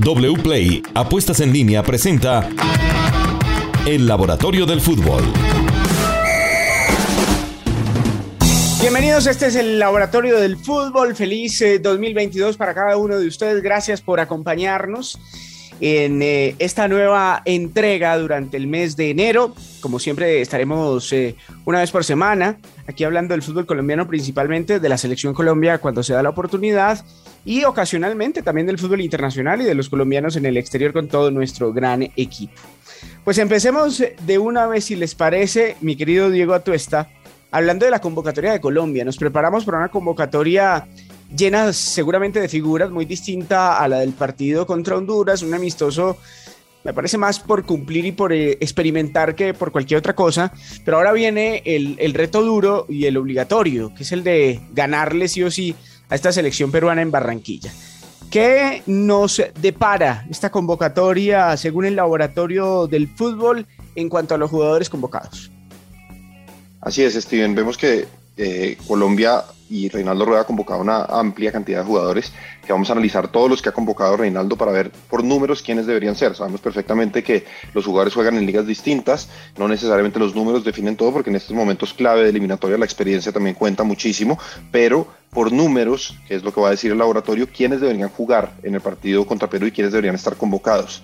WPLAY Apuestas en línea presenta El Laboratorio del Fútbol. Bienvenidos, este es el Laboratorio del Fútbol. Feliz 2022 eh, para cada uno de ustedes. Gracias por acompañarnos en eh, esta nueva entrega durante el mes de enero. Como siempre estaremos eh, una vez por semana aquí hablando del fútbol colombiano principalmente, de la selección Colombia cuando se da la oportunidad y ocasionalmente también del fútbol internacional y de los colombianos en el exterior con todo nuestro gran equipo. Pues empecemos de una vez si les parece, mi querido Diego Atuesta, hablando de la convocatoria de Colombia. Nos preparamos para una convocatoria llena seguramente de figuras muy distinta a la del partido contra Honduras, un amistoso me parece más por cumplir y por eh, experimentar que por cualquier otra cosa, pero ahora viene el, el, reto duro y el obligatorio, que es el de ganarle sí o sí a esta selección peruana en Barranquilla. ¿Qué nos depara esta convocatoria según el laboratorio del fútbol en cuanto a los jugadores convocados? Así es, Steven. Vemos que eh, Colombia y Reinaldo Rueda ha convocado una amplia cantidad de jugadores que vamos a analizar todos los que ha convocado Reinaldo para ver por números quiénes deberían ser. Sabemos perfectamente que los jugadores juegan en ligas distintas, no necesariamente los números definen todo porque en estos momentos clave de eliminatoria la experiencia también cuenta muchísimo, pero por números, que es lo que va a decir el laboratorio, quiénes deberían jugar en el partido contra Perú y quiénes deberían estar convocados.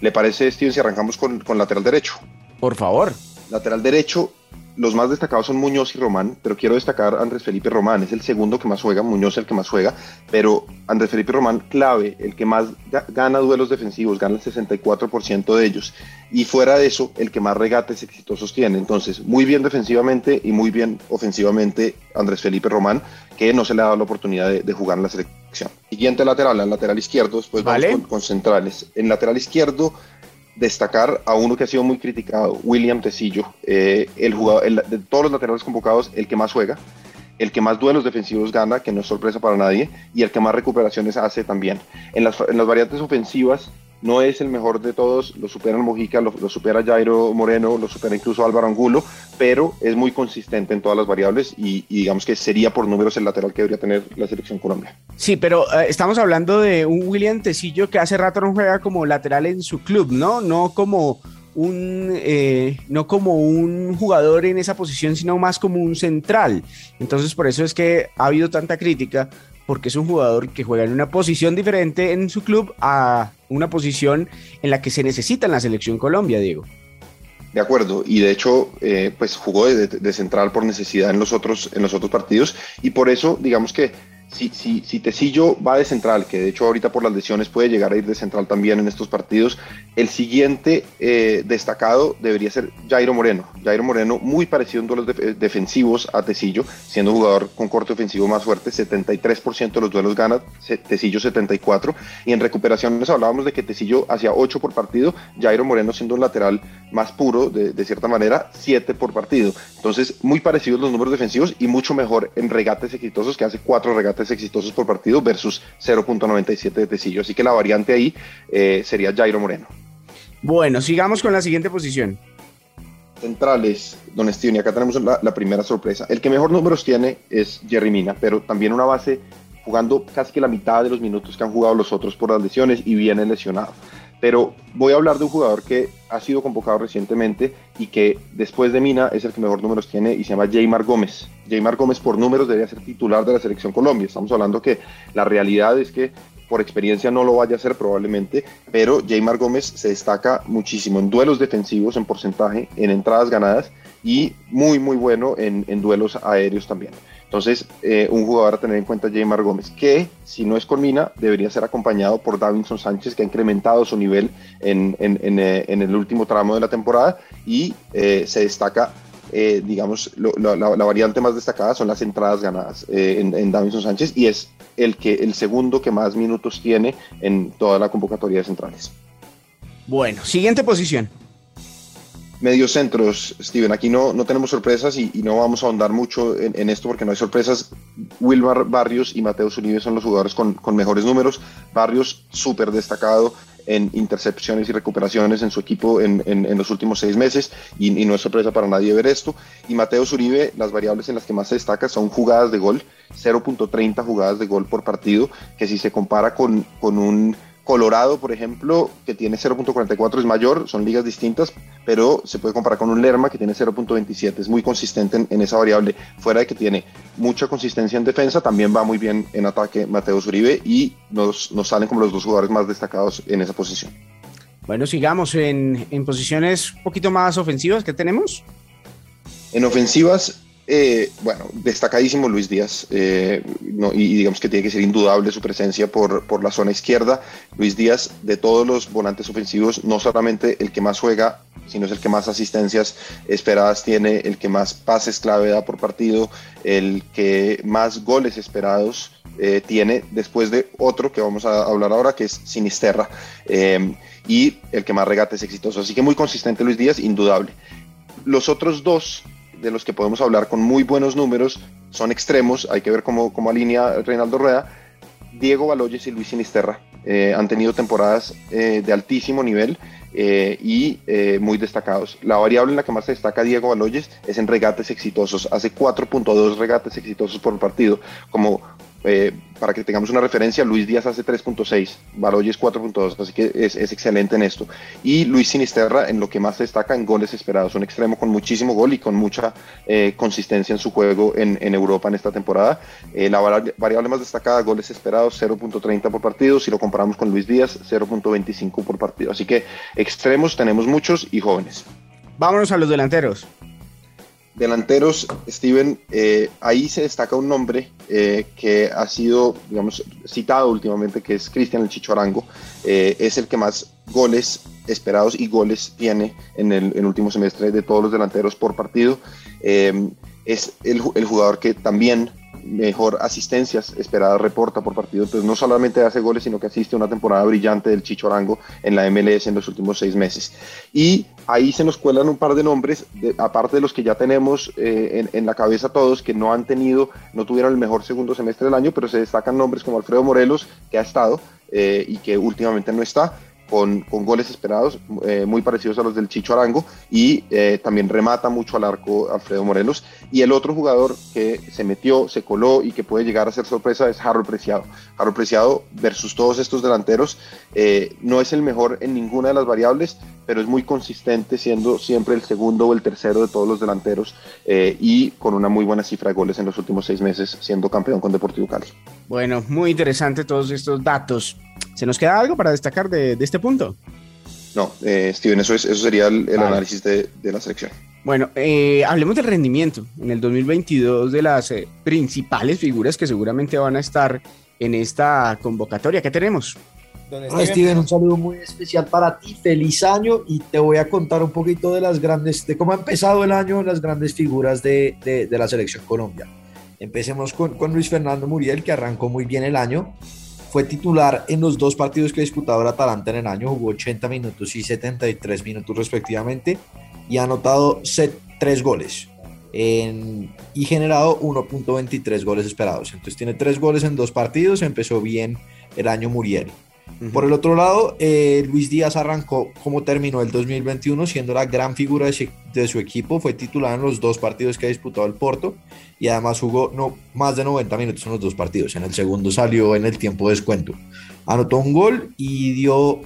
¿Le parece, Steven, si arrancamos con, con lateral derecho? Por favor. Lateral derecho, los más destacados son Muñoz y Román, pero quiero destacar a Andrés Felipe Román, es el segundo que más juega, Muñoz el que más juega, pero Andrés Felipe Román clave, el que más gana duelos defensivos, gana el 64% de ellos, y fuera de eso, el que más regates exitosos tiene. Entonces, muy bien defensivamente y muy bien ofensivamente Andrés Felipe Román, que no se le ha dado la oportunidad de, jugar en la selección. Siguiente lateral, el lateral izquierdo, después vamos con, con centrales. En lateral izquierdo, destacar a uno que ha sido muy criticado, William Tecillo, eh, el jugador, de todos los laterales convocados, el que más juega, el que más duelos defensivos gana, que no es sorpresa para nadie, y el que más recuperaciones hace también. En las, en las variantes ofensivas, no es el mejor de todos, lo supera Mojica, lo, supera Jairo Moreno, lo supera incluso Álvaro Angulo, pero es muy consistente en todas las variables y, digamos que sería por números el lateral que debería tener la selección Colombia. Sí, pero eh, estamos hablando de un William Tecillo que hace rato no juega como lateral en su club, ¿no? No como un eh, no como un jugador en esa posición, sino más como un central. Entonces, por eso es que ha habido tanta crítica porque es un jugador que juega en una posición diferente en su club a una posición en la que se necesita en la selección Colombia, Diego. De acuerdo, y de hecho, eh, pues jugó de, de, central por necesidad en los otros en los otros partidos y por eso, digamos que si, si, si Tecillo va de central, que de hecho ahorita por las lesiones puede llegar a ir de central también en estos partidos, el siguiente eh, destacado debería ser Jairo Moreno. Jairo Moreno, muy parecido en duelos defensivos a Tecillo, siendo jugador con corte ofensivo más fuerte, 73% de los duelos gana, Tecillo 74%, y en recuperaciones hablábamos de que Tecillo hacía 8 por partido, Jairo Moreno siendo un lateral más puro, de, de cierta manera, 7 por partido. Entonces, muy parecidos los números defensivos y mucho mejor en regates exitosos, que hace 4 regates exitosos por partido versus 0.97 de Tecillo. Así que la variante ahí eh, sería Jairo Moreno. Bueno, sigamos con la siguiente posición. Centrales, don Steven, y acá tenemos la, la, primera sorpresa. El que mejor números tiene es Jerry Mina, pero también una base jugando casi que la mitad de los minutos que han jugado los otros por las lesiones y viene lesionado. Pero voy a hablar de un jugador que ha sido convocado recientemente y que después de Mina es el que mejor números tiene y se llama Jaymar Gómez. Jaymar Gómez por números debería ser titular de la selección Colombia. Estamos hablando que la realidad es que por experiencia no lo vaya a hacer probablemente, pero Jaymar Gómez se destaca muchísimo en duelos defensivos, en porcentaje, en entradas ganadas y muy muy bueno en, en duelos aéreos también. Entonces, eh, un jugador a tener en cuenta, Jaymar Gómez, que si no es con Mina, debería ser acompañado por Davinson Sánchez, que ha incrementado su nivel en, en, eh, el último tramo de la temporada. Y eh, se destaca, digamos, la, variante más destacada son las entradas ganadas en, Davinson Sánchez. Y es el, que, el segundo que más minutos tiene en toda la convocatoria de centrales. Bueno, siguiente posición centros, Steven, aquí no, no tenemos sorpresas y, no vamos a ahondar mucho en, esto porque no hay sorpresas. Wilmar Barrios y Mateo Uribe son los jugadores con, con mejores números. Barrios súper destacado en intercepciones y recuperaciones en su equipo en, en, los últimos seis meses y, no es sorpresa para nadie ver esto. Y Mateo Uribe, las variables en las que más se destaca son jugadas de gol, 0.30 jugadas de gol por partido, que si se compara con, con un Colorado, por ejemplo, que tiene 0.44 es mayor, son ligas distintas, pero se puede comparar con un Lerma que tiene 0.27, es muy consistente en, esa variable, fuera de que tiene mucha consistencia en defensa, también va muy bien en ataque Mateo Zuribe y nos, nos salen como los dos jugadores más destacados en esa posición. Bueno, sigamos en, en posiciones un poquito más ofensivas que tenemos. En ofensivas, eh, bueno, destacadísimo Luis Díaz, eh, y, digamos que tiene que ser indudable su presencia por, por, la zona izquierda. Luis Díaz, de todos los volantes ofensivos, no solamente el que más juega, sino es el que más asistencias esperadas tiene, el que más pases clave da por partido, el que más goles esperados eh, tiene, después de otro que vamos a hablar ahora, que es Sinisterra, y el que más regates exitoso. Así que muy consistente Luis Díaz, indudable. Los otros dos de los que podemos hablar con muy buenos números, son extremos, hay que ver cómo, cómo alinea Reinaldo Rueda. Diego Baloyes y Luis Sinisterra eh, han tenido temporadas eh, de altísimo nivel eh, y muy destacados. La variable en la que más se destaca Diego Baloyes es en regates exitosos. Hace 4.2 regates exitosos por partido, como eh, para que tengamos una referencia, Luis Díaz hace 3.6, Baloyes 4.2, así que es, excelente en esto. Y Luis Sinisterra en lo que más destaca en goles esperados, un extremo con muchísimo gol y con mucha eh, consistencia en su juego en, Europa en esta temporada. Eh, la variable más destacada, goles esperados 0.30 por partido, si lo comparamos con Luis Díaz, 0.25 por partido. Así que extremos tenemos muchos y jóvenes. Vámonos a los delanteros. Delanteros, Steven, eh, ahí se destaca un nombre eh, que ha sido, digamos, citado últimamente, que es Cristian El Chicho Arango. Eh, es el que más goles esperados y goles tiene en el, último semestre de todos los delanteros por partido. es el, el, jugador que también mejor asistencias esperadas reporta por partido. Entonces no solamente hace goles, sino que asiste a una temporada brillante del Chicho Arango en la MLS en los últimos seis meses. Y ahí se nos cuelan un par de nombres, aparte de los que ya tenemos eh, en, la cabeza todos, que no han tenido, no tuvieron el mejor segundo semestre del año, pero se destacan nombres como Alfredo Morelos, que ha estado eh, y que últimamente no está con, goles esperados eh, muy parecidos a los del Chicho Arango y eh, también remata mucho al arco Alfredo Morelos. Y el otro jugador que se metió, se coló y que puede llegar a ser sorpresa es Harold Preciado. Harold Preciado versus todos estos delanteros eh, no es el mejor en ninguna de las variables, pero es muy consistente siendo siempre el segundo o el tercero de todos los delanteros y con una muy buena cifra de goles en los últimos seis meses siendo campeón con Deportivo Cali. Bueno, muy interesante todos estos datos. ¿Se nos queda algo para destacar de, este punto? No, eh, Steven, eso, es, eso sería el, análisis de, la selección. Bueno, eh, hablemos del rendimiento en el 2022 de las eh, principales figuras que seguramente van a estar en esta convocatoria. ¿Qué tenemos? Hola Steven, un saludo muy especial para ti, feliz año y te voy a contar un poquito de las grandes, de cómo ha empezado el año las grandes figuras de, de, la selección Colombia. Empecemos con, con Luis Fernando Muriel, que arrancó muy bien el año, fue titular en los dos partidos que ha disputado el Atalanta en el año, jugó 80 minutos y 73 minutos respectivamente y ha anotado set, 3 goles y generado 1.23 goles esperados. Entonces tiene 3 goles en dos partidos, empezó bien el año Muriel. Por el otro lado, eh, Luis Díaz arrancó como terminó el 2021 siendo la gran figura de, su equipo, fue titular en los dos partidos que ha disputado el Porto y además jugó no, más de 90 minutos en los dos partidos. En el segundo salió en el tiempo de descuento. Anotó un gol y dio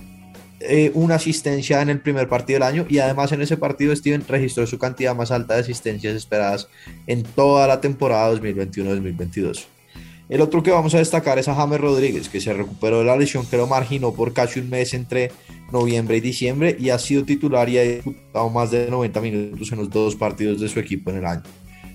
eh, una asistencia en el primer partido del año y además en ese partido Steven registró su cantidad más alta de asistencias esperadas en toda la temporada 2021-2022. El otro que vamos a destacar es a James Rodríguez, que se recuperó de la lesión que lo marginó por casi un mes entre noviembre y diciembre y ha sido titular y ha disputado más de 90 minutos en los dos partidos de su equipo en el año.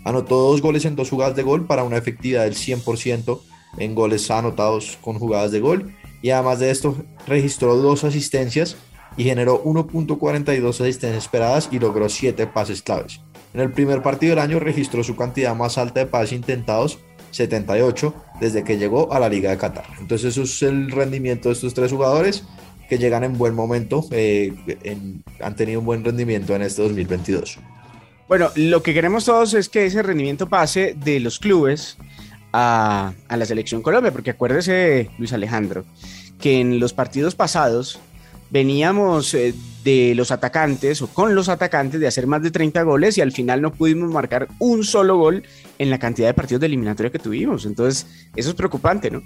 Anotó dos goles en dos jugadas de gol para una efectividad del 100% en goles anotados con jugadas de gol y además de esto registró dos asistencias y generó 1.42 asistencias esperadas y logró 7 pases claves. En el primer partido del año registró su cantidad más alta de pases intentados 78 desde que llegó a la Liga de Qatar. Entonces eso es el rendimiento de estos tres jugadores que llegan en buen momento, eh, han tenido un buen rendimiento en este 2022. Bueno, lo que queremos todos es que ese rendimiento pase de los clubes a, a la selección Colombia, porque acuérdese, Luis Alejandro, que en los partidos pasados veníamos eh, de los atacantes o con los atacantes de hacer más de 30 goles y al final no pudimos marcar un solo gol en la cantidad de partidos de eliminatoria que tuvimos. Entonces, eso es preocupante, ¿no?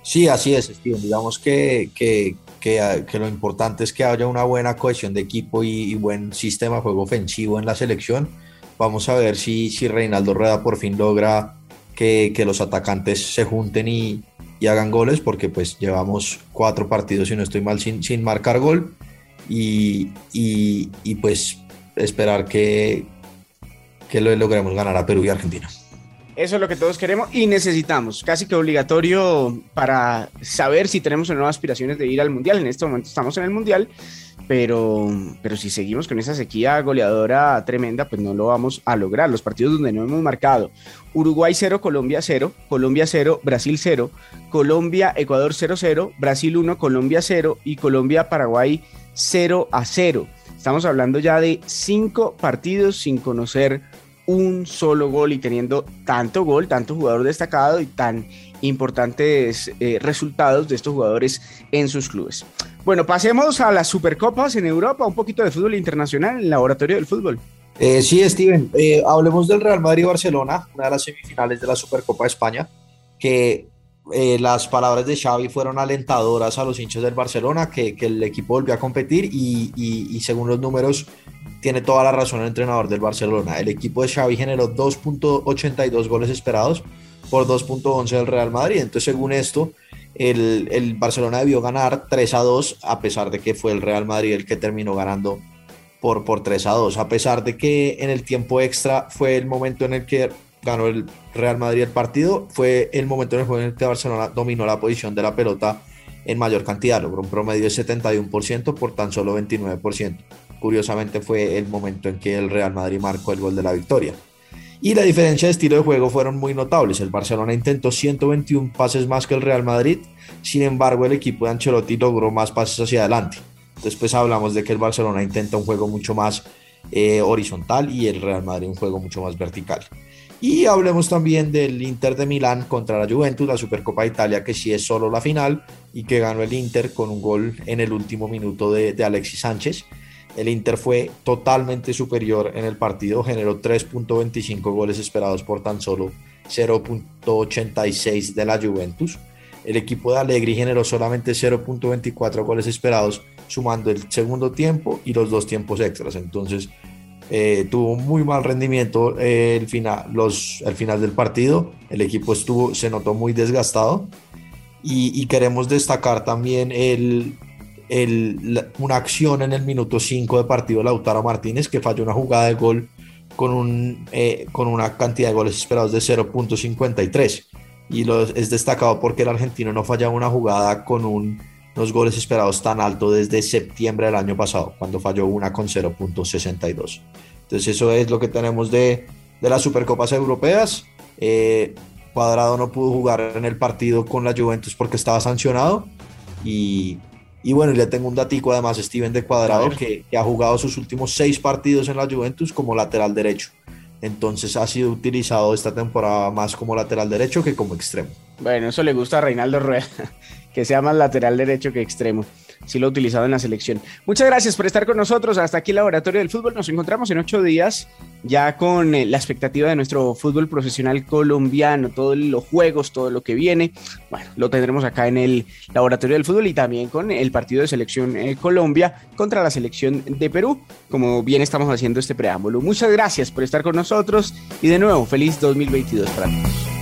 Sí, así es, Steven. Digamos que, que, que, lo importante es que haya una buena cohesión de equipo y, buen sistema de juego ofensivo en la selección. Vamos a ver si, si Reinaldo Rueda por fin logra que, que los atacantes se junten y, y, hagan goles, porque pues llevamos cuatro partidos, si no estoy mal, sin, sin marcar gol. Y, y, y pues esperar que, que lo logremos ganar a Perú y Argentina. Eso es lo que todos queremos y necesitamos, casi que obligatorio para saber si tenemos o no aspiraciones de ir al Mundial. En este momento estamos en el Mundial, pero, pero si seguimos con esa sequía goleadora tremenda, pues no lo vamos a lograr. Los partidos donde no hemos marcado, Uruguay 0, Colombia 0, Colombia 0, Brasil 0, Colombia, Ecuador 0, 0, Brasil 1, Colombia 0 y Colombia, Paraguay 0 a 0. Estamos hablando ya de cinco partidos sin conocer un solo gol y teniendo tanto gol, tanto jugador destacado y tan importantes eh, resultados de estos jugadores en sus clubes. Bueno, pasemos a las Supercopas en Europa, un poquito de fútbol internacional en el laboratorio del fútbol. Eh, sí, Steven, eh, hablemos del Real Madrid Barcelona, una de las semifinales de la Supercopa de España, que las palabras de Xavi fueron alentadoras a los hinchas del Barcelona, que, el equipo volvió a competir y, y según los números tiene toda la razón el entrenador del Barcelona. El equipo de Xavi generó 2.82 goles esperados por 2.11 del Real Madrid. Entonces, según esto, el, el, Barcelona debió ganar 3 a 2, a pesar de que fue el Real Madrid el que terminó ganando por, por 3 a 2. A pesar de que en el tiempo extra fue el momento en el que ganó el Real Madrid el partido, fue el momento en el que Barcelona dominó la posición de la pelota en mayor cantidad, logró un promedio de 71% por tan solo 29% curiosamente fue el momento en que el Real Madrid marcó el gol de la victoria. Y la diferencia de estilo de juego fueron muy notables. El Barcelona intentó 121 pases más que el Real Madrid, sin embargo el equipo de Ancelotti logró más pases hacia adelante. Después hablamos de que el Barcelona intenta un juego mucho más eh, horizontal y el Real Madrid un juego mucho más vertical. Y hablemos también del Inter de Milán contra la Juventus, la Supercopa de Italia, que sí es solo la final y que ganó el Inter con un gol en el último minuto de, Alexis Sánchez. El Inter fue totalmente superior en el partido, generó 3.25 goles esperados por tan solo 0.86 de la Juventus. El equipo de Allegri generó solamente 0.24 goles esperados, sumando el segundo tiempo y los dos tiempos extras. Entonces, eh, tuvo muy mal rendimiento el, final, los, el final del partido. El equipo estuvo, se notó muy desgastado. Y, queremos destacar también el, una acción en el minuto 5 de partido de Lautaro Martínez que falló una jugada de gol con, un, eh, con una cantidad de goles esperados de 0.53 y lo, es destacado porque el argentino no fallaba una jugada con un, unos goles esperados tan alto desde septiembre del año pasado cuando falló una con 0.62 entonces eso es lo que tenemos de, de las Supercopas Europeas. Eh, Cuadrado no pudo jugar en el partido con la Juventus porque estaba sancionado. Y y bueno, le tengo un datico además, Steven de Cuadrado, que, ha jugado sus últimos seis partidos en la Juventus como lateral derecho. Entonces ha sido utilizado esta temporada más como lateral derecho que como extremo. Bueno, eso le gusta a Reinaldo Rueda, que sea más lateral derecho que extremo sí lo ha utilizado en la selección. Muchas gracias por estar con nosotros. Hasta aquí el Laboratorio del Fútbol. Nos encontramos en ocho días ya con eh, la expectativa de nuestro fútbol profesional colombiano, todos los juegos, todo lo que viene. Bueno, lo tendremos acá en el Laboratorio del Fútbol y también con el partido de selección eh, Colombia contra la selección de Perú, como bien estamos haciendo este preámbulo. Muchas gracias por estar con nosotros y de nuevo, feliz 2022 para todos.